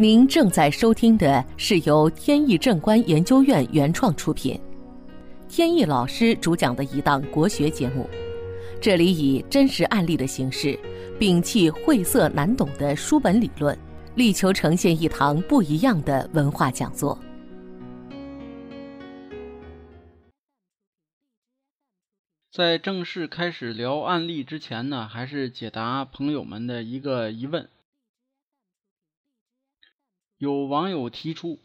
您正在收听的是由天意正观研究院原创出品，天意老师主讲的一档国学节目。这里以真实案例的形式，摒弃晦涩难懂的书本理论，力求呈现一堂不一样的文化讲座。在正式开始聊案例之前呢，还是解答朋友们的一个疑问。有网友提出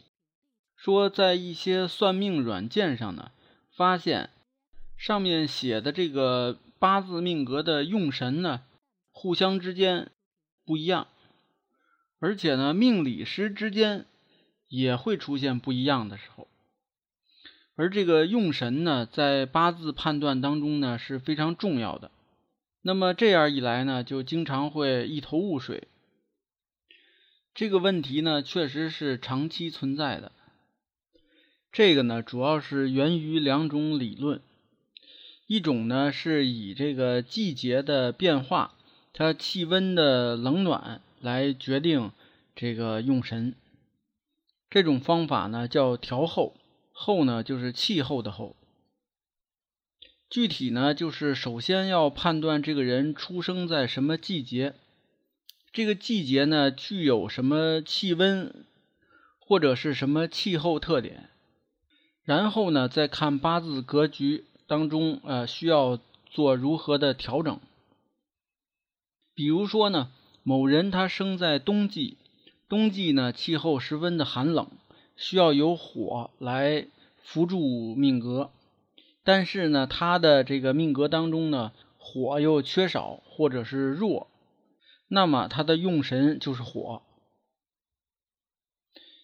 说，在一些算命软件上呢，发现上面写的这个八字命格的用神呢，互相之间不一样，而且呢，命理师之间也会出现不一样的时候。而这个用神呢，在八字判断当中呢是非常重要的。那么这样一来呢，就经常会一头雾水。这个问题呢，确实是长期存在的。这个呢，主要是源于两种理论，一种呢是以这个季节的变化，它气温的冷暖来决定这个用神。这种方法呢叫调候，候呢就是气候的候。具体呢就是首先要判断这个人出生在什么季节。这个季节呢，具有什么气温或者是什么气候特点？然后呢，再看八字格局当中，呃，需要做如何的调整？比如说呢，某人他生在冬季，冬季呢气候十分的寒冷，需要有火来扶助命格，但是呢，他的这个命格当中呢，火又缺少或者是弱。那么他的用神就是火。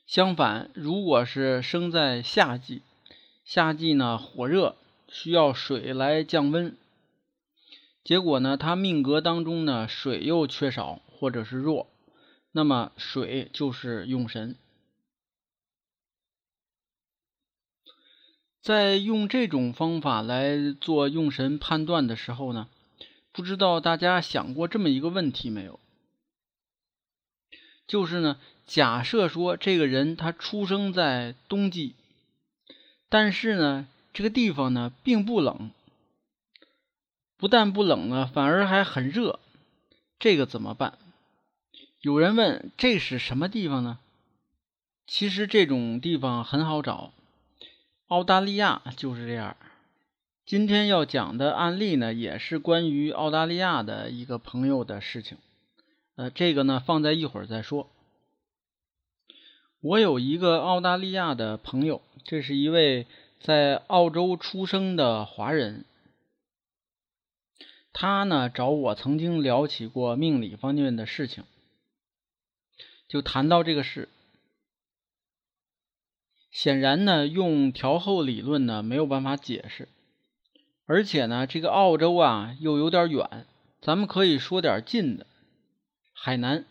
相反，如果是生在夏季，夏季呢火热，需要水来降温。结果呢，他命格当中呢水又缺少或者是弱，那么水就是用神。在用这种方法来做用神判断的时候呢？不知道大家想过这么一个问题没有？就是呢，假设说这个人他出生在冬季，但是呢，这个地方呢并不冷，不但不冷呢，反而还很热，这个怎么办？有人问这是什么地方呢？其实这种地方很好找，澳大利亚就是这样。今天要讲的案例呢，也是关于澳大利亚的一个朋友的事情。呃，这个呢放在一会儿再说。我有一个澳大利亚的朋友，这是一位在澳洲出生的华人。他呢找我曾经聊起过命理方面的事情，就谈到这个事。显然呢，用调候理论呢没有办法解释。而且呢，这个澳洲啊又有点远，咱们可以说点近的。海南，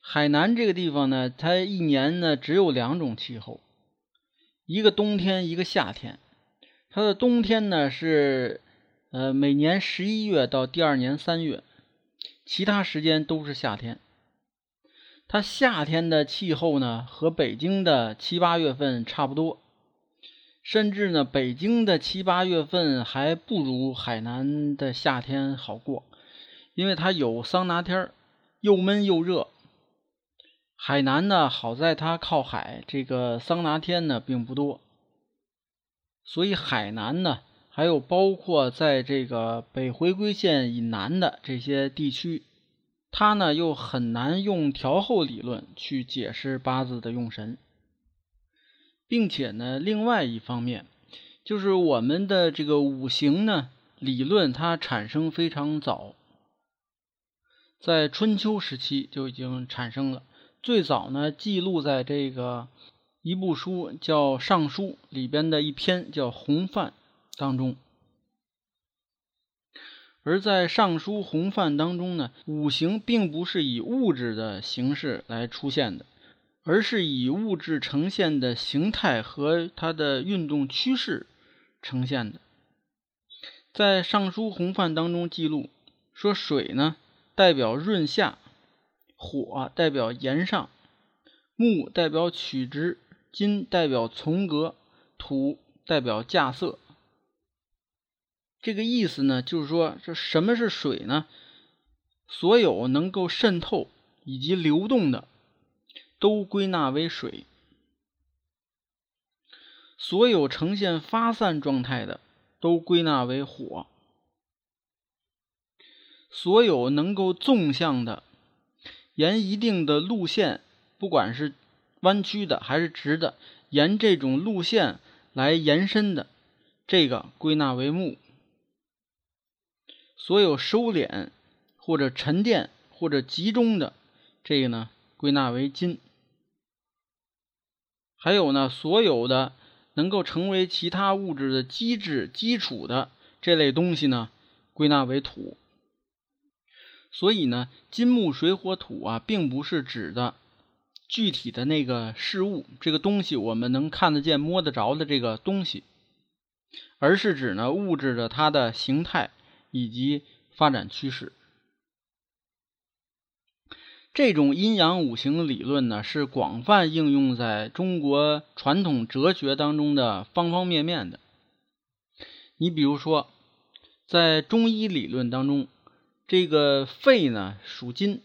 海南这个地方呢，它一年呢只有两种气候，一个冬天，一个夏天。它的冬天呢是呃每年十一月到第二年三月，其他时间都是夏天。它夏天的气候呢和北京的七八月份差不多。甚至呢，北京的七八月份还不如海南的夏天好过，因为它有桑拿天儿又闷又热。海南呢，好在它靠海，这个桑拿天呢并不多。所以海南呢，还有包括在这个北回归线以南的这些地区，它呢又很难用调候理论去解释八字的用神。并且呢，另外一方面，就是我们的这个五行呢理论，它产生非常早，在春秋时期就已经产生了。最早呢，记录在这个一部书叫《尚书》里边的一篇叫《洪范》当中。而在《尚书洪范》当中呢，五行并不是以物质的形式来出现的。而是以物质呈现的形态和它的运动趋势呈现的。在《尚书洪范》当中记录说，水呢代表润下，火代表炎上，木代表曲直，金代表从革，土代表架色。这个意思呢，就是说，这什么是水呢？所有能够渗透以及流动的，都归纳为水；所有呈现发散状态的，都归纳为火；所有能够纵向的，沿一定的路线，不管是弯曲的还是直的，沿这种路线来延伸的，这个归纳为木。所有收敛或者沉淀或者集中的这个呢，归纳为金。还有呢，所有的能够成为其他物质的基质基础的这类东西呢，归纳为土。所以呢，金木水火土啊，并不是指的具体的那个事物，这个东西我们能看得见、摸得着的这个东西，而是指呢物质的它的形态。以及发展趋势，这种阴阳五行理论呢，是广泛应用在中国传统哲学当中的方方面面的。你比如说，在中医理论当中，这个肺呢属金，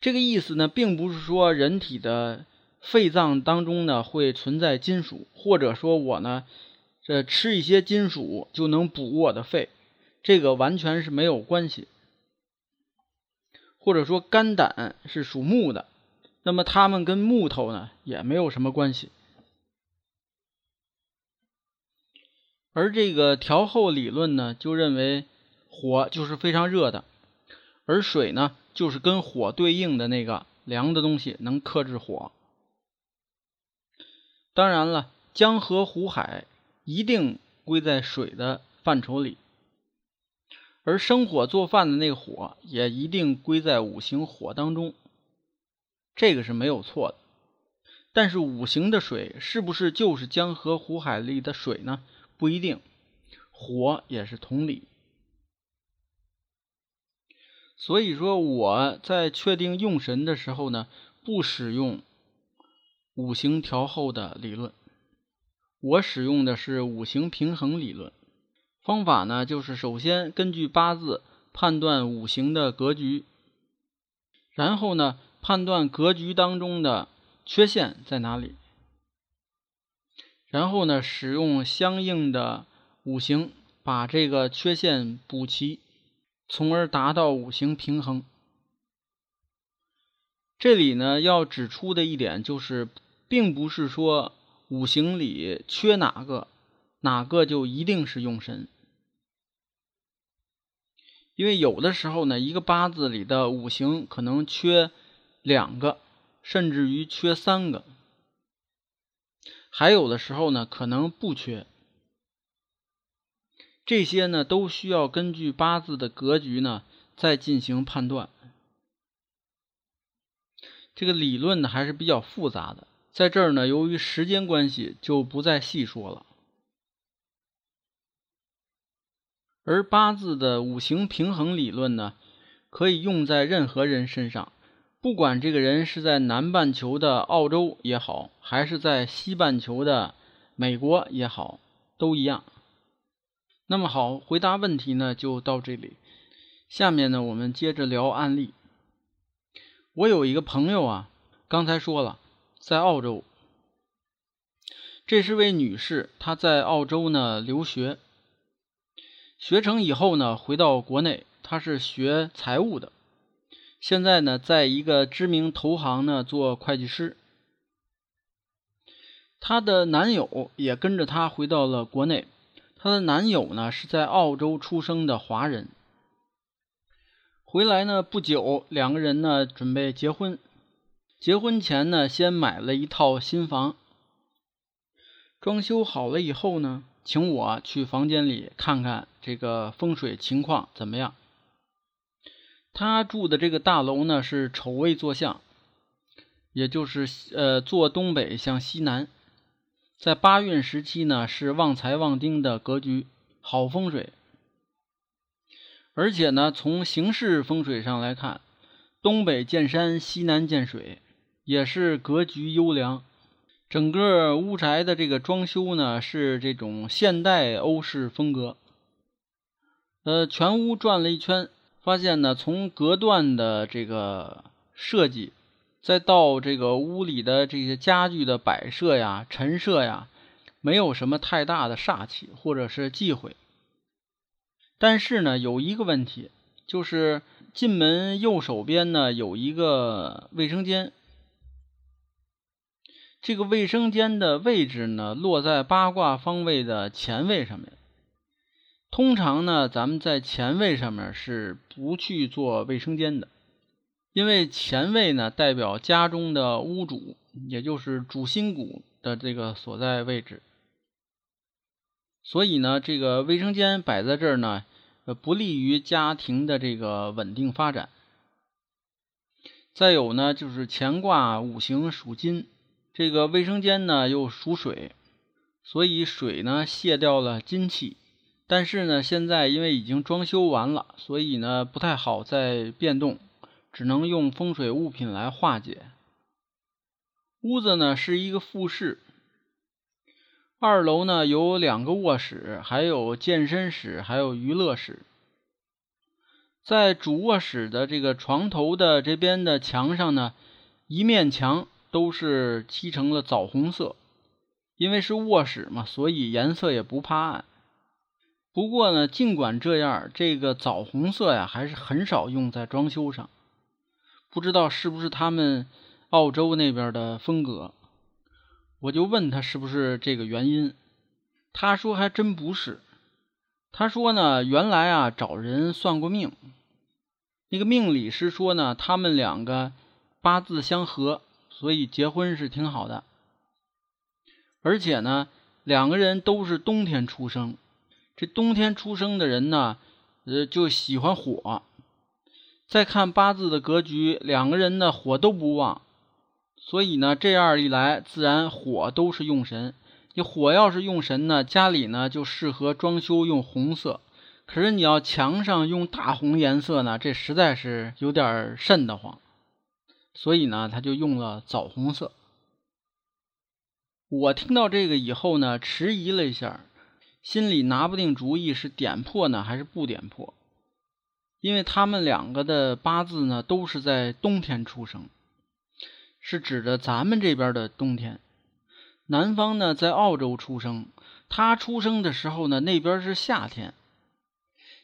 这个意思呢，并不是说人体的肺脏当中呢会存在金属，或者说我呢。这吃一些金属就能补我的肺，这个完全是没有关系。或者说肝胆是属木的，那么它们跟木头呢也没有什么关系。而这个调候理论呢，就认为火就是非常热的，而水呢就是跟火对应的那个凉的东西，能克制火。当然了，江河湖海。一定归在水的范畴里，而生火做饭的那个火也一定归在五行火当中，这个是没有错的。但是五行的水是不是就是江河湖海里的水呢？不一定，火也是同理。所以说我在确定用神的时候呢，不使用五行调候的理论。我使用的是五行平衡理论方法呢，就是首先根据八字判断五行的格局，然后呢判断格局当中的缺陷在哪里，然后呢使用相应的五行把这个缺陷补齐，从而达到五行平衡。这里呢要指出的一点就是，并不是说。五行里缺哪个，哪个就一定是用神。因为有的时候呢，一个八字里的五行可能缺两个，甚至于缺三个；还有的时候呢，可能不缺。这些呢，都需要根据八字的格局呢，再进行判断。这个理论呢，还是比较复杂的。在这儿呢，由于时间关系，就不再细说了。而八字的五行平衡理论呢，可以用在任何人身上，不管这个人是在南半球的澳洲也好，还是在西半球的美国也好，都一样。那么好，回答问题呢就到这里。下面呢，我们接着聊案例。我有一个朋友啊，刚才说了。在澳洲，这是位女士，她在澳洲呢留学，学成以后呢回到国内，她是学财务的，现在呢在一个知名投行呢做会计师。她的男友也跟着她回到了国内，她的男友呢是在澳洲出生的华人，回来呢不久，两个人呢准备结婚。结婚前呢，先买了一套新房，装修好了以后呢，请我去房间里看看这个风水情况怎么样。他住的这个大楼呢是丑位坐向，也就是呃坐东北向西南，在八运时期呢是旺财旺丁的格局，好风水。而且呢，从形式风水上来看。东北见山，西南见水，也是格局优良。整个屋宅的这个装修呢，是这种现代欧式风格。呃，全屋转了一圈，发现呢，从隔断的这个设计，再到这个屋里的这些家具的摆设呀、陈设呀，没有什么太大的煞气或者是忌讳。但是呢，有一个问题，就是进门右手边呢有一个卫生间，这个卫生间的位置呢落在八卦方位的前位上面。通常呢，咱们在前位上面是不去做卫生间的。因为前位呢代表家中的屋主，也就是主心骨的这个所在位置，所以呢，这个卫生间摆在这儿呢，呃，不利于家庭的这个稳定发展。再有呢，就是乾卦五行属金，这个卫生间呢又属水，所以水呢泄掉了金气，但是呢，现在因为已经装修完了，所以呢不太好再变动。只能用风水物品来化解。屋子呢是一个复式，二楼呢有两个卧室，还有健身室，还有娱乐室。在主卧室的这个床头的这边的墙上呢，一面墙都是漆成了枣红色，因为是卧室嘛，所以颜色也不怕暗。不过呢，尽管这样，这个枣红色呀还是很少用在装修上。不知道是不是他们澳洲那边的风格，我就问他是不是这个原因，他说还真不是。他说呢，原来啊找人算过命，那个命理师说呢，他们两个八字相合，所以结婚是挺好的。而且呢，两个人都是冬天出生，这冬天出生的人呢，呃，就喜欢火。再看八字的格局，两个人的火都不旺，所以呢，这样一来，自然火都是用神。你火要是用神呢，家里呢就适合装修用红色。可是你要墙上用大红颜色呢，这实在是有点瘆得慌。所以呢，他就用了枣红色。我听到这个以后呢，迟疑了一下，心里拿不定主意，是点破呢，还是不点破。因为他们两个的八字呢，都是在冬天出生，是指的咱们这边的冬天。南方呢，在澳洲出生，他出生的时候呢，那边是夏天。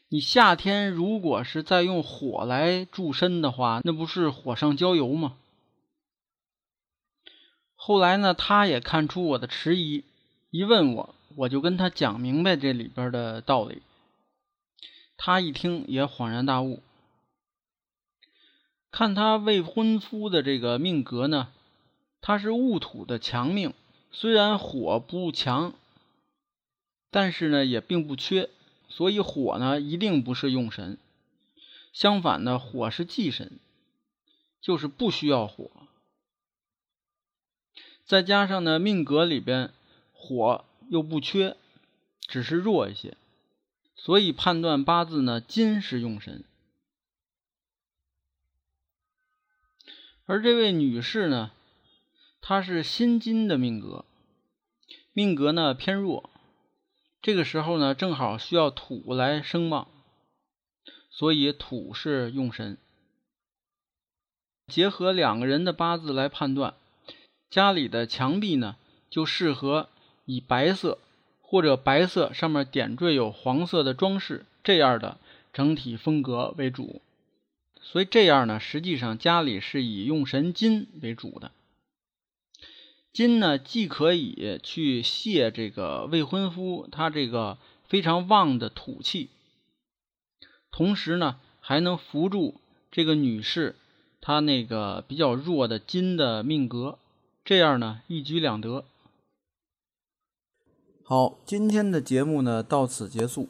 你夏天如果是在用火来助身的话，那不是火上浇油吗？后来呢，他也看出我的迟疑，一问我，我就跟他讲明白这里边的道理。他一听也恍然大悟，看他未婚夫的这个命格呢，他是戊土的强命，虽然火不强，但是呢也并不缺，所以火呢一定不是用神，相反呢火是忌神，就是不需要火。再加上呢命格里边火又不缺，只是弱一些。所以判断八字呢，金是用神，而这位女士呢，她是辛金的命格，命格呢偏弱，这个时候呢正好需要土来生旺，所以土是用神。结合两个人的八字来判断，家里的墙壁呢就适合以白色。或者白色上面点缀有黄色的装饰，这样的整体风格为主。所以这样呢，实际上家里是以用神金为主的。金呢，既可以去泄这个未婚夫他这个非常旺的土气，同时呢，还能扶助这个女士她那个比较弱的金的命格，这样呢，一举两得。好，今天的节目呢到此结束。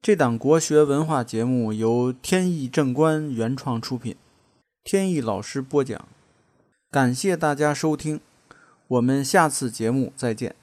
这档国学文化节目由天意正观原创出品，天意老师播讲。感谢大家收听，我们下次节目再见。